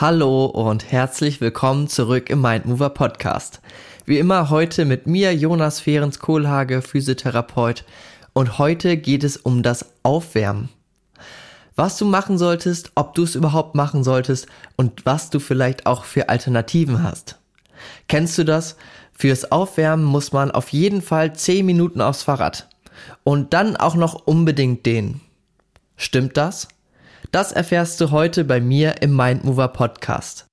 Hallo und herzlich willkommen zurück im Mindmover Podcast. Wie immer heute mit mir, Jonas Fehrens Kohlhage, Physiotherapeut. Und heute geht es um das Aufwärmen. Was du machen solltest, ob du es überhaupt machen solltest und was du vielleicht auch für Alternativen hast. Kennst du das? Fürs Aufwärmen muss man auf jeden Fall 10 Minuten aufs Fahrrad. Und dann auch noch unbedingt den. Stimmt das? Das erfährst du heute bei mir im Mindmover Podcast.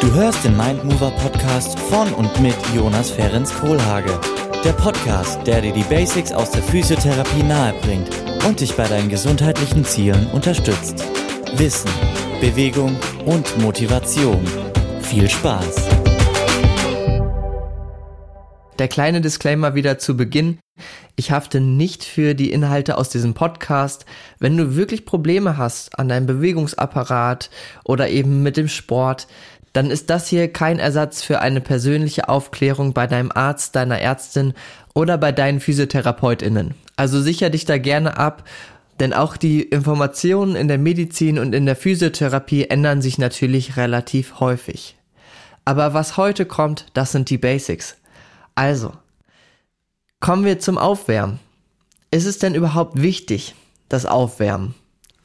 Du hörst den Mindmover Podcast von und mit Jonas Ferenc Kohlhage. Der Podcast, der dir die Basics aus der Physiotherapie nahebringt und dich bei deinen gesundheitlichen Zielen unterstützt. Wissen, Bewegung und Motivation viel Spaß! Der kleine Disclaimer wieder zu Beginn. Ich hafte nicht für die Inhalte aus diesem Podcast. Wenn du wirklich Probleme hast an deinem Bewegungsapparat oder eben mit dem Sport, dann ist das hier kein Ersatz für eine persönliche Aufklärung bei deinem Arzt, deiner Ärztin oder bei deinen Physiotherapeutinnen. Also sicher dich da gerne ab denn auch die Informationen in der Medizin und in der Physiotherapie ändern sich natürlich relativ häufig. Aber was heute kommt, das sind die Basics. Also, kommen wir zum Aufwärmen. Ist es denn überhaupt wichtig, das Aufwärmen?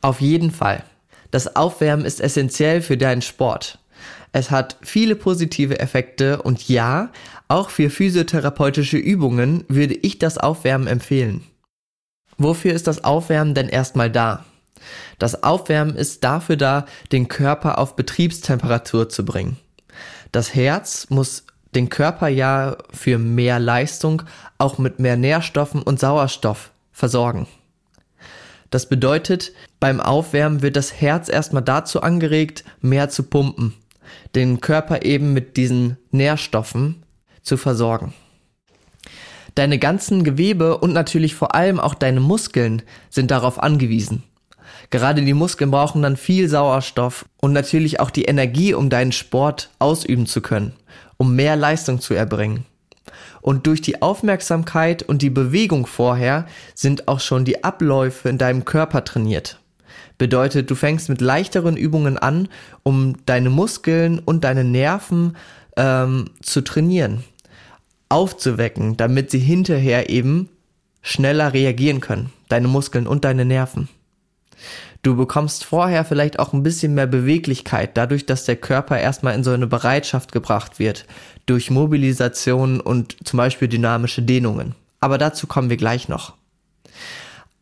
Auf jeden Fall. Das Aufwärmen ist essentiell für deinen Sport. Es hat viele positive Effekte und ja, auch für physiotherapeutische Übungen würde ich das Aufwärmen empfehlen. Wofür ist das Aufwärmen denn erstmal da? Das Aufwärmen ist dafür da, den Körper auf Betriebstemperatur zu bringen. Das Herz muss den Körper ja für mehr Leistung auch mit mehr Nährstoffen und Sauerstoff versorgen. Das bedeutet, beim Aufwärmen wird das Herz erstmal dazu angeregt, mehr zu pumpen, den Körper eben mit diesen Nährstoffen zu versorgen. Deine ganzen Gewebe und natürlich vor allem auch deine Muskeln sind darauf angewiesen. Gerade die Muskeln brauchen dann viel Sauerstoff und natürlich auch die Energie, um deinen Sport ausüben zu können, um mehr Leistung zu erbringen. Und durch die Aufmerksamkeit und die Bewegung vorher sind auch schon die Abläufe in deinem Körper trainiert. Bedeutet, du fängst mit leichteren Übungen an, um deine Muskeln und deine Nerven ähm, zu trainieren aufzuwecken, damit sie hinterher eben schneller reagieren können, deine Muskeln und deine Nerven. Du bekommst vorher vielleicht auch ein bisschen mehr Beweglichkeit, dadurch, dass der Körper erstmal in so eine Bereitschaft gebracht wird, durch Mobilisation und zum Beispiel dynamische Dehnungen. Aber dazu kommen wir gleich noch.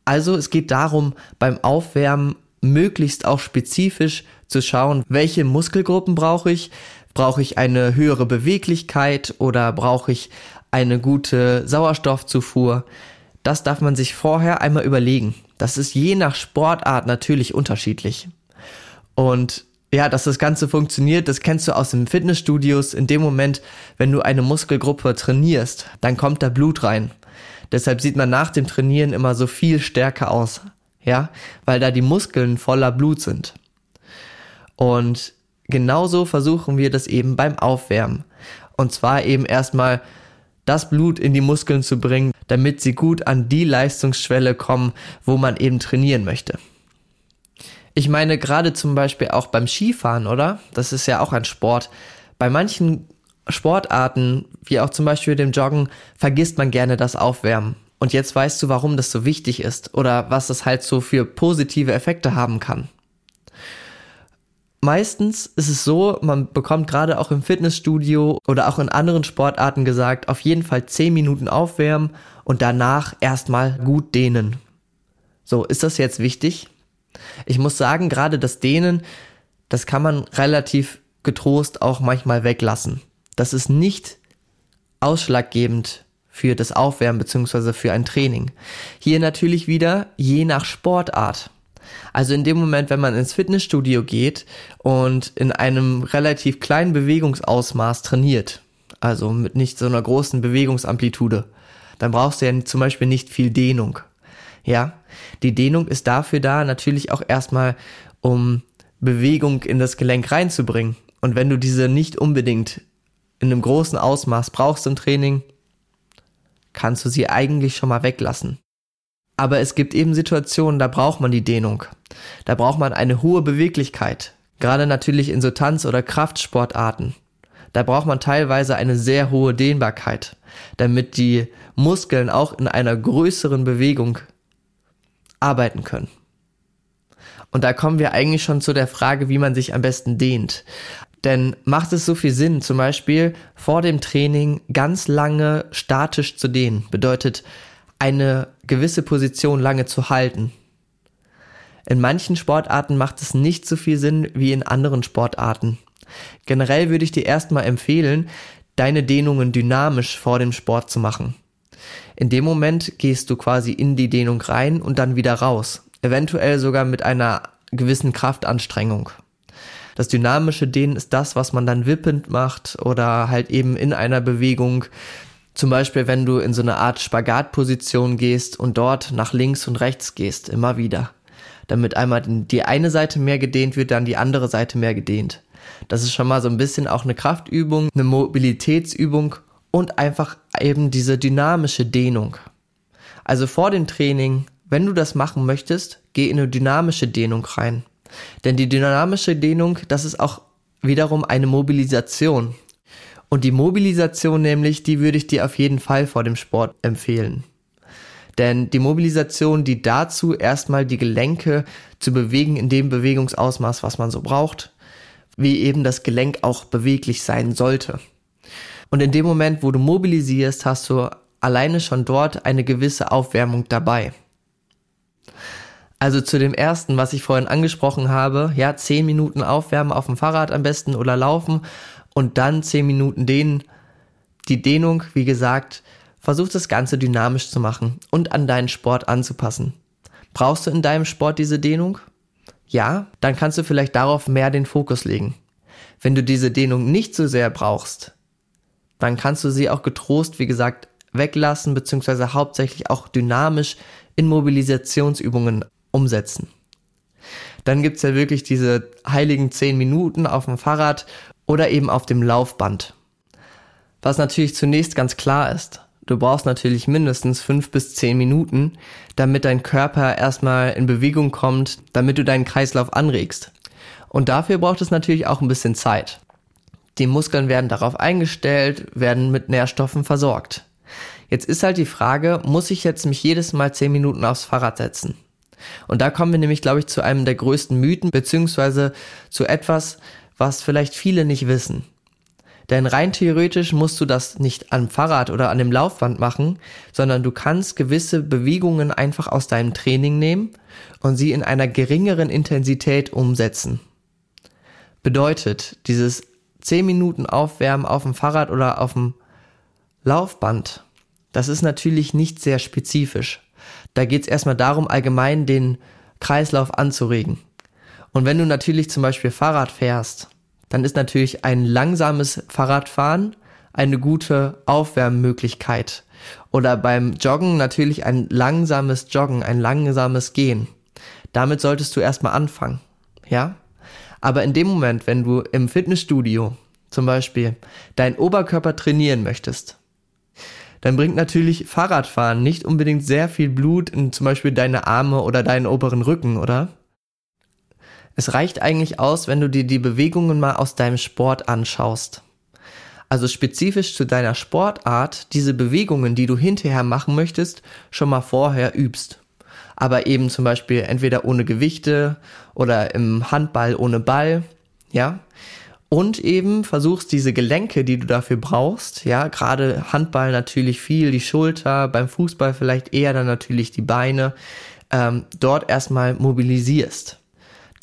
Also es geht darum, beim Aufwärmen möglichst auch spezifisch zu schauen, welche Muskelgruppen brauche ich, Brauche ich eine höhere Beweglichkeit oder brauche ich eine gute Sauerstoffzufuhr? Das darf man sich vorher einmal überlegen. Das ist je nach Sportart natürlich unterschiedlich. Und ja, dass das Ganze funktioniert, das kennst du aus den Fitnessstudios. In dem Moment, wenn du eine Muskelgruppe trainierst, dann kommt da Blut rein. Deshalb sieht man nach dem Trainieren immer so viel stärker aus. Ja, weil da die Muskeln voller Blut sind. Und genauso versuchen wir das eben beim Aufwärmen. Und zwar eben erstmal das Blut in die Muskeln zu bringen, damit sie gut an die Leistungsschwelle kommen, wo man eben trainieren möchte. Ich meine gerade zum Beispiel auch beim Skifahren, oder? Das ist ja auch ein Sport. Bei manchen Sportarten, wie auch zum Beispiel dem Joggen, vergisst man gerne das Aufwärmen. Und jetzt weißt du, warum das so wichtig ist oder was das halt so für positive Effekte haben kann meistens ist es so, man bekommt gerade auch im Fitnessstudio oder auch in anderen Sportarten gesagt, auf jeden Fall 10 Minuten aufwärmen und danach erstmal gut dehnen. So, ist das jetzt wichtig? Ich muss sagen, gerade das Dehnen, das kann man relativ getrost auch manchmal weglassen. Das ist nicht ausschlaggebend für das Aufwärmen bzw. für ein Training. Hier natürlich wieder je nach Sportart. Also in dem Moment, wenn man ins Fitnessstudio geht und in einem relativ kleinen Bewegungsausmaß trainiert, also mit nicht so einer großen Bewegungsamplitude, dann brauchst du ja zum Beispiel nicht viel Dehnung. Ja, die Dehnung ist dafür da, natürlich auch erstmal, um Bewegung in das Gelenk reinzubringen. Und wenn du diese nicht unbedingt in einem großen Ausmaß brauchst im Training, kannst du sie eigentlich schon mal weglassen. Aber es gibt eben Situationen, da braucht man die Dehnung. Da braucht man eine hohe Beweglichkeit. Gerade natürlich in so Tanz- oder Kraftsportarten. Da braucht man teilweise eine sehr hohe Dehnbarkeit, damit die Muskeln auch in einer größeren Bewegung arbeiten können. Und da kommen wir eigentlich schon zu der Frage, wie man sich am besten dehnt. Denn macht es so viel Sinn, zum Beispiel vor dem Training ganz lange statisch zu dehnen? Bedeutet, eine gewisse Position lange zu halten. In manchen Sportarten macht es nicht so viel Sinn wie in anderen Sportarten. Generell würde ich dir erstmal empfehlen, deine Dehnungen dynamisch vor dem Sport zu machen. In dem Moment gehst du quasi in die Dehnung rein und dann wieder raus. Eventuell sogar mit einer gewissen Kraftanstrengung. Das dynamische Dehnen ist das, was man dann wippend macht oder halt eben in einer Bewegung. Zum Beispiel, wenn du in so eine Art Spagatposition gehst und dort nach links und rechts gehst, immer wieder. Damit einmal die eine Seite mehr gedehnt wird, dann die andere Seite mehr gedehnt. Das ist schon mal so ein bisschen auch eine Kraftübung, eine Mobilitätsübung und einfach eben diese dynamische Dehnung. Also vor dem Training, wenn du das machen möchtest, geh in eine dynamische Dehnung rein. Denn die dynamische Dehnung, das ist auch wiederum eine Mobilisation. Und die Mobilisation nämlich, die würde ich dir auf jeden Fall vor dem Sport empfehlen. Denn die Mobilisation, die dazu erstmal die Gelenke zu bewegen in dem Bewegungsausmaß, was man so braucht, wie eben das Gelenk auch beweglich sein sollte. Und in dem Moment, wo du mobilisierst, hast du alleine schon dort eine gewisse Aufwärmung dabei. Also zu dem ersten, was ich vorhin angesprochen habe, ja, 10 Minuten aufwärmen auf dem Fahrrad am besten oder laufen und dann 10 Minuten dehnen. Die Dehnung, wie gesagt, versuch das Ganze dynamisch zu machen und an deinen Sport anzupassen. Brauchst du in deinem Sport diese Dehnung? Ja, dann kannst du vielleicht darauf mehr den Fokus legen. Wenn du diese Dehnung nicht so sehr brauchst, dann kannst du sie auch getrost, wie gesagt, weglassen, beziehungsweise hauptsächlich auch dynamisch in Mobilisationsübungen umsetzen. Dann gibt's ja wirklich diese heiligen 10 Minuten auf dem Fahrrad oder eben auf dem Laufband. Was natürlich zunächst ganz klar ist. Du brauchst natürlich mindestens fünf bis zehn Minuten, damit dein Körper erstmal in Bewegung kommt, damit du deinen Kreislauf anregst. Und dafür braucht es natürlich auch ein bisschen Zeit. Die Muskeln werden darauf eingestellt, werden mit Nährstoffen versorgt. Jetzt ist halt die Frage, muss ich jetzt mich jedes Mal zehn Minuten aufs Fahrrad setzen? Und da kommen wir nämlich, glaube ich, zu einem der größten Mythen, beziehungsweise zu etwas, was vielleicht viele nicht wissen. Denn rein theoretisch musst du das nicht am Fahrrad oder an dem Laufband machen, sondern du kannst gewisse Bewegungen einfach aus deinem Training nehmen und sie in einer geringeren Intensität umsetzen. Bedeutet, dieses 10 Minuten Aufwärmen auf dem Fahrrad oder auf dem Laufband, das ist natürlich nicht sehr spezifisch. Da geht es erstmal darum, allgemein den Kreislauf anzuregen. Und wenn du natürlich zum Beispiel Fahrrad fährst dann ist natürlich ein langsames Fahrradfahren eine gute Aufwärmmöglichkeit. Oder beim Joggen natürlich ein langsames Joggen, ein langsames Gehen. Damit solltest du erstmal anfangen. Ja? Aber in dem Moment, wenn du im Fitnessstudio zum Beispiel deinen Oberkörper trainieren möchtest, dann bringt natürlich Fahrradfahren nicht unbedingt sehr viel Blut in zum Beispiel deine Arme oder deinen oberen Rücken, oder? Es reicht eigentlich aus, wenn du dir die Bewegungen mal aus deinem Sport anschaust. Also spezifisch zu deiner Sportart diese Bewegungen, die du hinterher machen möchtest, schon mal vorher übst. Aber eben zum Beispiel entweder ohne Gewichte oder im Handball ohne Ball, ja. Und eben versuchst diese Gelenke, die du dafür brauchst, ja, gerade Handball natürlich viel, die Schulter, beim Fußball vielleicht eher dann natürlich die Beine, ähm, dort erstmal mobilisierst.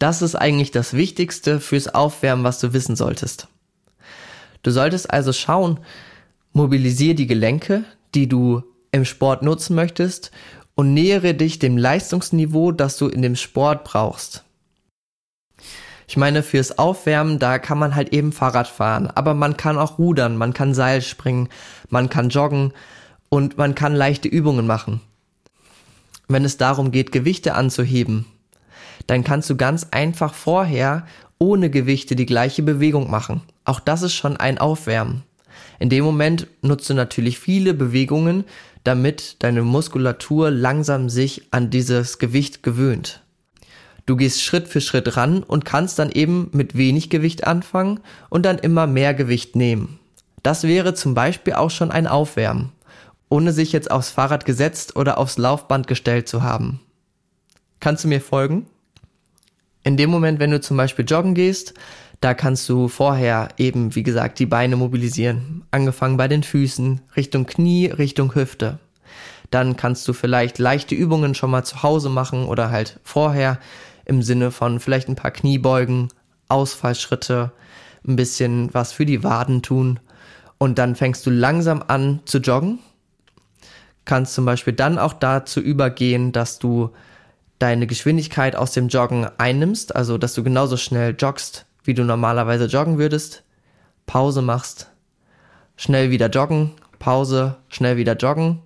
Das ist eigentlich das Wichtigste fürs Aufwärmen, was du wissen solltest. Du solltest also schauen, mobilisiere die Gelenke, die du im Sport nutzen möchtest und nähere dich dem Leistungsniveau, das du in dem Sport brauchst. Ich meine, fürs Aufwärmen, da kann man halt eben Fahrrad fahren, aber man kann auch rudern, man kann Seil springen, man kann joggen und man kann leichte Übungen machen. Wenn es darum geht, Gewichte anzuheben, dann kannst du ganz einfach vorher ohne Gewichte die gleiche Bewegung machen. Auch das ist schon ein Aufwärmen. In dem Moment nutzt du natürlich viele Bewegungen, damit deine Muskulatur langsam sich an dieses Gewicht gewöhnt. Du gehst Schritt für Schritt ran und kannst dann eben mit wenig Gewicht anfangen und dann immer mehr Gewicht nehmen. Das wäre zum Beispiel auch schon ein Aufwärmen, ohne sich jetzt aufs Fahrrad gesetzt oder aufs Laufband gestellt zu haben. Kannst du mir folgen? In dem Moment, wenn du zum Beispiel joggen gehst, da kannst du vorher eben, wie gesagt, die Beine mobilisieren. Angefangen bei den Füßen, Richtung Knie, Richtung Hüfte. Dann kannst du vielleicht leichte Übungen schon mal zu Hause machen oder halt vorher im Sinne von vielleicht ein paar Kniebeugen, Ausfallschritte, ein bisschen was für die Waden tun. Und dann fängst du langsam an zu joggen. Kannst zum Beispiel dann auch dazu übergehen, dass du deine Geschwindigkeit aus dem Joggen einnimmst, also dass du genauso schnell joggst, wie du normalerweise joggen würdest, Pause machst, schnell wieder joggen, Pause, schnell wieder joggen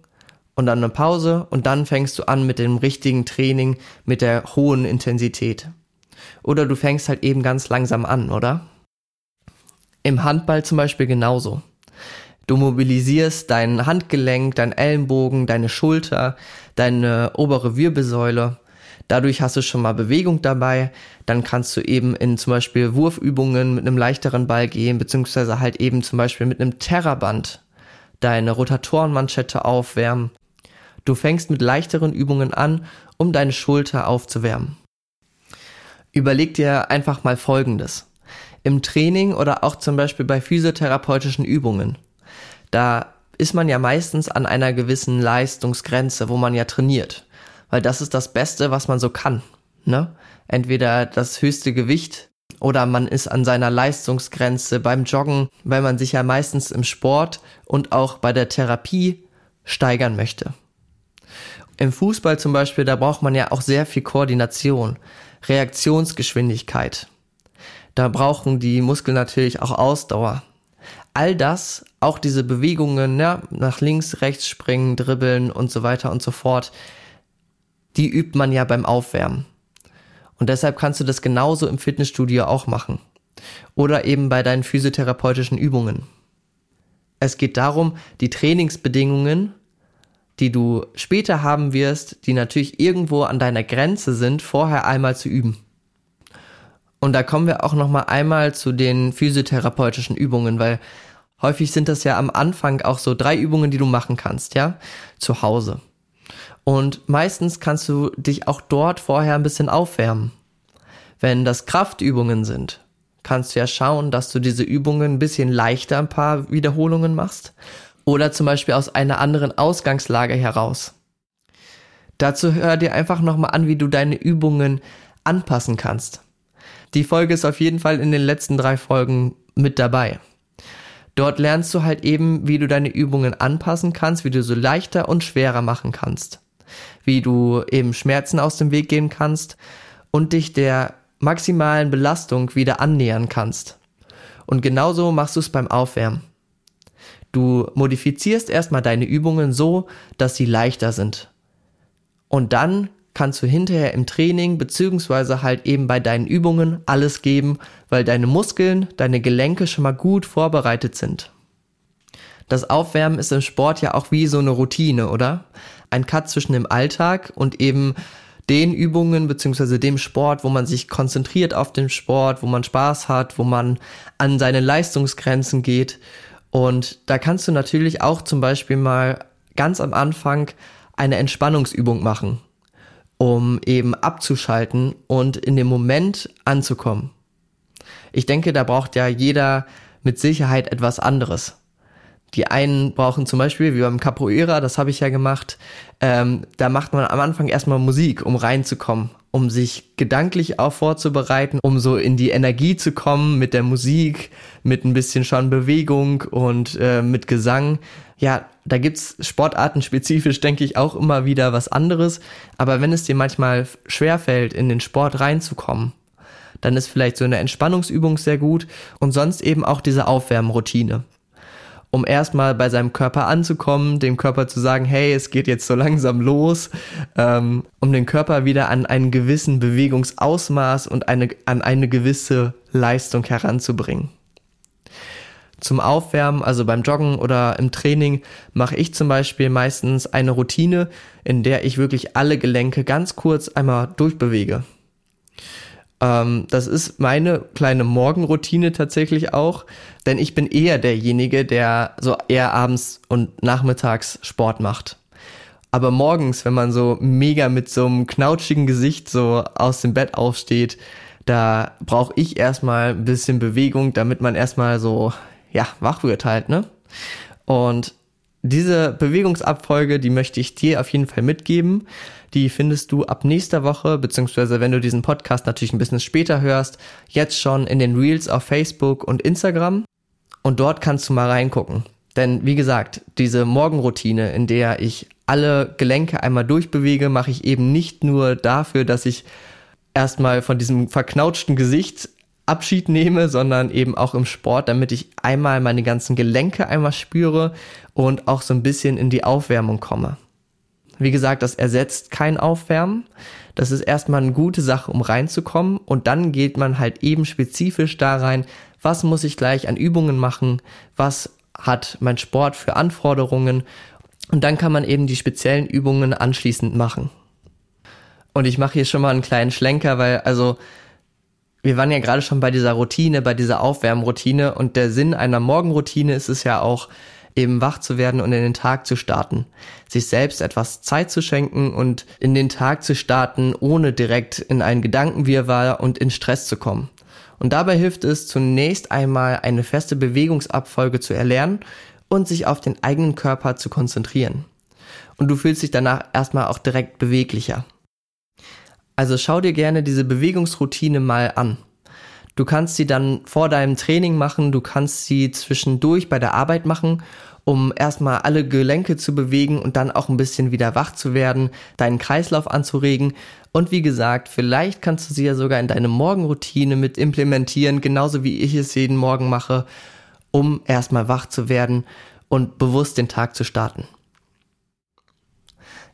und dann eine Pause und dann fängst du an mit dem richtigen Training, mit der hohen Intensität. Oder du fängst halt eben ganz langsam an, oder? Im Handball zum Beispiel genauso. Du mobilisierst dein Handgelenk, dein Ellenbogen, deine Schulter, deine obere Wirbelsäule Dadurch hast du schon mal Bewegung dabei. Dann kannst du eben in zum Beispiel Wurfübungen mit einem leichteren Ball gehen, beziehungsweise halt eben zum Beispiel mit einem Terraband deine Rotatorenmanschette aufwärmen. Du fängst mit leichteren Übungen an, um deine Schulter aufzuwärmen. Überleg dir einfach mal Folgendes. Im Training oder auch zum Beispiel bei physiotherapeutischen Übungen, da ist man ja meistens an einer gewissen Leistungsgrenze, wo man ja trainiert weil das ist das Beste, was man so kann. Ne? Entweder das höchste Gewicht oder man ist an seiner Leistungsgrenze beim Joggen, weil man sich ja meistens im Sport und auch bei der Therapie steigern möchte. Im Fußball zum Beispiel, da braucht man ja auch sehr viel Koordination, Reaktionsgeschwindigkeit. Da brauchen die Muskeln natürlich auch Ausdauer. All das, auch diese Bewegungen, ja, nach links, rechts springen, dribbeln und so weiter und so fort, die übt man ja beim Aufwärmen. Und deshalb kannst du das genauso im Fitnessstudio auch machen. Oder eben bei deinen physiotherapeutischen Übungen. Es geht darum, die Trainingsbedingungen, die du später haben wirst, die natürlich irgendwo an deiner Grenze sind, vorher einmal zu üben. Und da kommen wir auch noch mal einmal zu den physiotherapeutischen Übungen, weil häufig sind das ja am Anfang auch so drei Übungen, die du machen kannst, ja, zu Hause. Und meistens kannst du dich auch dort vorher ein bisschen aufwärmen. Wenn das Kraftübungen sind, kannst du ja schauen, dass du diese Übungen ein bisschen leichter ein paar Wiederholungen machst. Oder zum Beispiel aus einer anderen Ausgangslage heraus. Dazu hör dir einfach nochmal an, wie du deine Übungen anpassen kannst. Die Folge ist auf jeden Fall in den letzten drei Folgen mit dabei. Dort lernst du halt eben, wie du deine Übungen anpassen kannst, wie du so leichter und schwerer machen kannst wie du eben Schmerzen aus dem Weg gehen kannst und dich der maximalen Belastung wieder annähern kannst. Und genauso machst du es beim Aufwärmen. Du modifizierst erstmal deine Übungen so, dass sie leichter sind. Und dann kannst du hinterher im Training beziehungsweise halt eben bei deinen Übungen alles geben, weil deine Muskeln, deine Gelenke schon mal gut vorbereitet sind. Das Aufwärmen ist im Sport ja auch wie so eine Routine, oder? Ein Cut zwischen dem Alltag und eben den Übungen beziehungsweise dem Sport, wo man sich konzentriert auf den Sport, wo man Spaß hat, wo man an seine Leistungsgrenzen geht. Und da kannst du natürlich auch zum Beispiel mal ganz am Anfang eine Entspannungsübung machen, um eben abzuschalten und in dem Moment anzukommen. Ich denke, da braucht ja jeder mit Sicherheit etwas anderes. Die einen brauchen zum Beispiel, wie beim Capoeira, das habe ich ja gemacht, ähm, da macht man am Anfang erstmal Musik, um reinzukommen, um sich gedanklich auch vorzubereiten, um so in die Energie zu kommen mit der Musik, mit ein bisschen schon Bewegung und äh, mit Gesang. Ja, da gibt's Sportarten spezifisch, denke ich, auch immer wieder was anderes. Aber wenn es dir manchmal schwerfällt, in den Sport reinzukommen, dann ist vielleicht so eine Entspannungsübung sehr gut und sonst eben auch diese Aufwärmroutine um erstmal bei seinem Körper anzukommen, dem Körper zu sagen, hey, es geht jetzt so langsam los, ähm, um den Körper wieder an einen gewissen Bewegungsausmaß und eine, an eine gewisse Leistung heranzubringen. Zum Aufwärmen, also beim Joggen oder im Training, mache ich zum Beispiel meistens eine Routine, in der ich wirklich alle Gelenke ganz kurz einmal durchbewege. Ähm, das ist meine kleine Morgenroutine tatsächlich auch, denn ich bin eher derjenige, der so eher abends und nachmittags Sport macht. Aber morgens, wenn man so mega mit so einem knautschigen Gesicht so aus dem Bett aufsteht, da brauche ich erstmal ein bisschen Bewegung, damit man erstmal so, ja, wach wird halt, ne? Und diese Bewegungsabfolge, die möchte ich dir auf jeden Fall mitgeben. Die findest du ab nächster Woche, beziehungsweise wenn du diesen Podcast natürlich ein bisschen später hörst, jetzt schon in den Reels auf Facebook und Instagram. Und dort kannst du mal reingucken. Denn wie gesagt, diese Morgenroutine, in der ich alle Gelenke einmal durchbewege, mache ich eben nicht nur dafür, dass ich erstmal von diesem verknautschten Gesicht Abschied nehme, sondern eben auch im Sport, damit ich einmal meine ganzen Gelenke einmal spüre und auch so ein bisschen in die Aufwärmung komme. Wie gesagt, das ersetzt kein Aufwärmen. Das ist erstmal eine gute Sache, um reinzukommen und dann geht man halt eben spezifisch da rein, was muss ich gleich an Übungen machen, was hat mein Sport für Anforderungen und dann kann man eben die speziellen Übungen anschließend machen. Und ich mache hier schon mal einen kleinen Schlenker, weil also wir waren ja gerade schon bei dieser Routine, bei dieser Aufwärmroutine und der Sinn einer Morgenroutine ist es ja auch, eben wach zu werden und in den Tag zu starten. Sich selbst etwas Zeit zu schenken und in den Tag zu starten, ohne direkt in einen Gedankenwirrwarr und in Stress zu kommen. Und dabei hilft es zunächst einmal eine feste Bewegungsabfolge zu erlernen und sich auf den eigenen Körper zu konzentrieren. Und du fühlst dich danach erstmal auch direkt beweglicher. Also schau dir gerne diese Bewegungsroutine mal an. Du kannst sie dann vor deinem Training machen, du kannst sie zwischendurch bei der Arbeit machen, um erstmal alle Gelenke zu bewegen und dann auch ein bisschen wieder wach zu werden, deinen Kreislauf anzuregen. Und wie gesagt, vielleicht kannst du sie ja sogar in deine Morgenroutine mit implementieren, genauso wie ich es jeden Morgen mache, um erstmal wach zu werden und bewusst den Tag zu starten.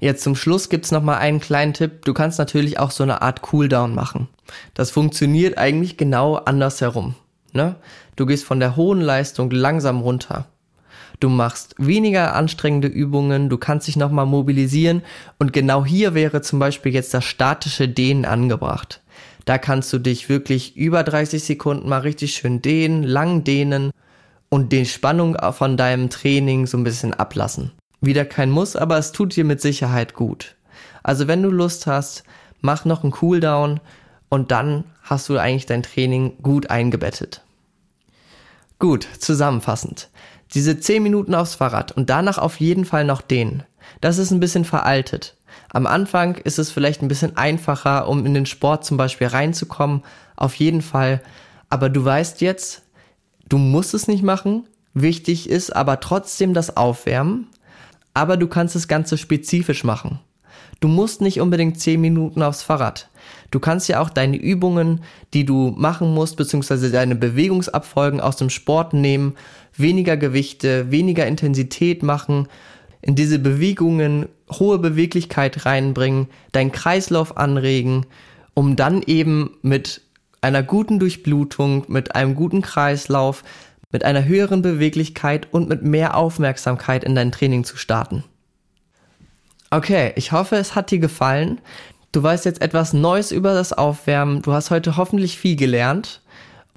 Jetzt zum Schluss gibt's noch mal einen kleinen Tipp. Du kannst natürlich auch so eine Art Cooldown machen. Das funktioniert eigentlich genau andersherum. Ne? Du gehst von der hohen Leistung langsam runter. Du machst weniger anstrengende Übungen, du kannst dich nochmal mobilisieren und genau hier wäre zum Beispiel jetzt das statische Dehnen angebracht. Da kannst du dich wirklich über 30 Sekunden mal richtig schön dehnen, lang dehnen und die Spannung von deinem Training so ein bisschen ablassen. Wieder kein Muss, aber es tut dir mit Sicherheit gut. Also wenn du Lust hast, mach noch einen Cooldown und dann hast du eigentlich dein Training gut eingebettet. Gut, zusammenfassend. Diese 10 Minuten aufs Fahrrad und danach auf jeden Fall noch den. Das ist ein bisschen veraltet. Am Anfang ist es vielleicht ein bisschen einfacher, um in den Sport zum Beispiel reinzukommen. Auf jeden Fall. Aber du weißt jetzt, du musst es nicht machen. Wichtig ist aber trotzdem das Aufwärmen aber du kannst das Ganze spezifisch machen. Du musst nicht unbedingt 10 Minuten aufs Fahrrad. Du kannst ja auch deine Übungen, die du machen musst, beziehungsweise deine Bewegungsabfolgen aus dem Sport nehmen, weniger Gewichte, weniger Intensität machen, in diese Bewegungen hohe Beweglichkeit reinbringen, deinen Kreislauf anregen, um dann eben mit einer guten Durchblutung, mit einem guten Kreislauf mit einer höheren Beweglichkeit und mit mehr Aufmerksamkeit in dein Training zu starten. Okay, ich hoffe, es hat dir gefallen. Du weißt jetzt etwas Neues über das Aufwärmen. Du hast heute hoffentlich viel gelernt.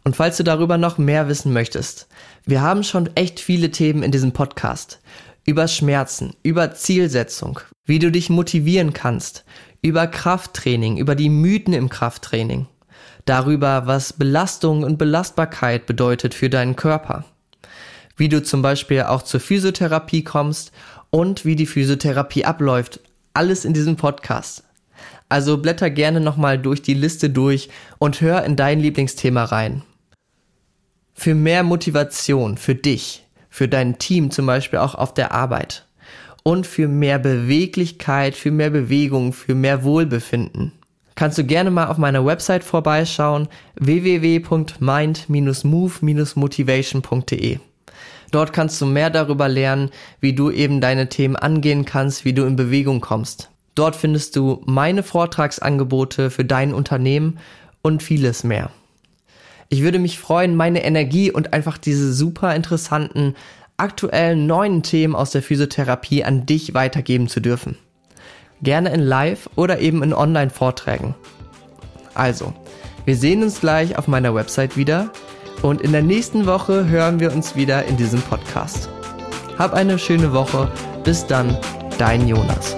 Und falls du darüber noch mehr wissen möchtest, wir haben schon echt viele Themen in diesem Podcast. Über Schmerzen, über Zielsetzung, wie du dich motivieren kannst, über Krafttraining, über die Mythen im Krafttraining darüber, was Belastung und Belastbarkeit bedeutet für deinen Körper, wie du zum Beispiel auch zur Physiotherapie kommst und wie die Physiotherapie abläuft. Alles in diesem Podcast. Also blätter gerne nochmal durch die Liste durch und hör in dein Lieblingsthema rein. Für mehr Motivation für dich, für dein Team zum Beispiel auch auf der Arbeit und für mehr Beweglichkeit, für mehr Bewegung, für mehr Wohlbefinden kannst du gerne mal auf meiner Website vorbeischauen www.mind-move-motivation.de. Dort kannst du mehr darüber lernen, wie du eben deine Themen angehen kannst, wie du in Bewegung kommst. Dort findest du meine Vortragsangebote für dein Unternehmen und vieles mehr. Ich würde mich freuen, meine Energie und einfach diese super interessanten, aktuellen neuen Themen aus der Physiotherapie an dich weitergeben zu dürfen. Gerne in Live oder eben in Online-Vorträgen. Also, wir sehen uns gleich auf meiner Website wieder und in der nächsten Woche hören wir uns wieder in diesem Podcast. Hab eine schöne Woche. Bis dann, dein Jonas.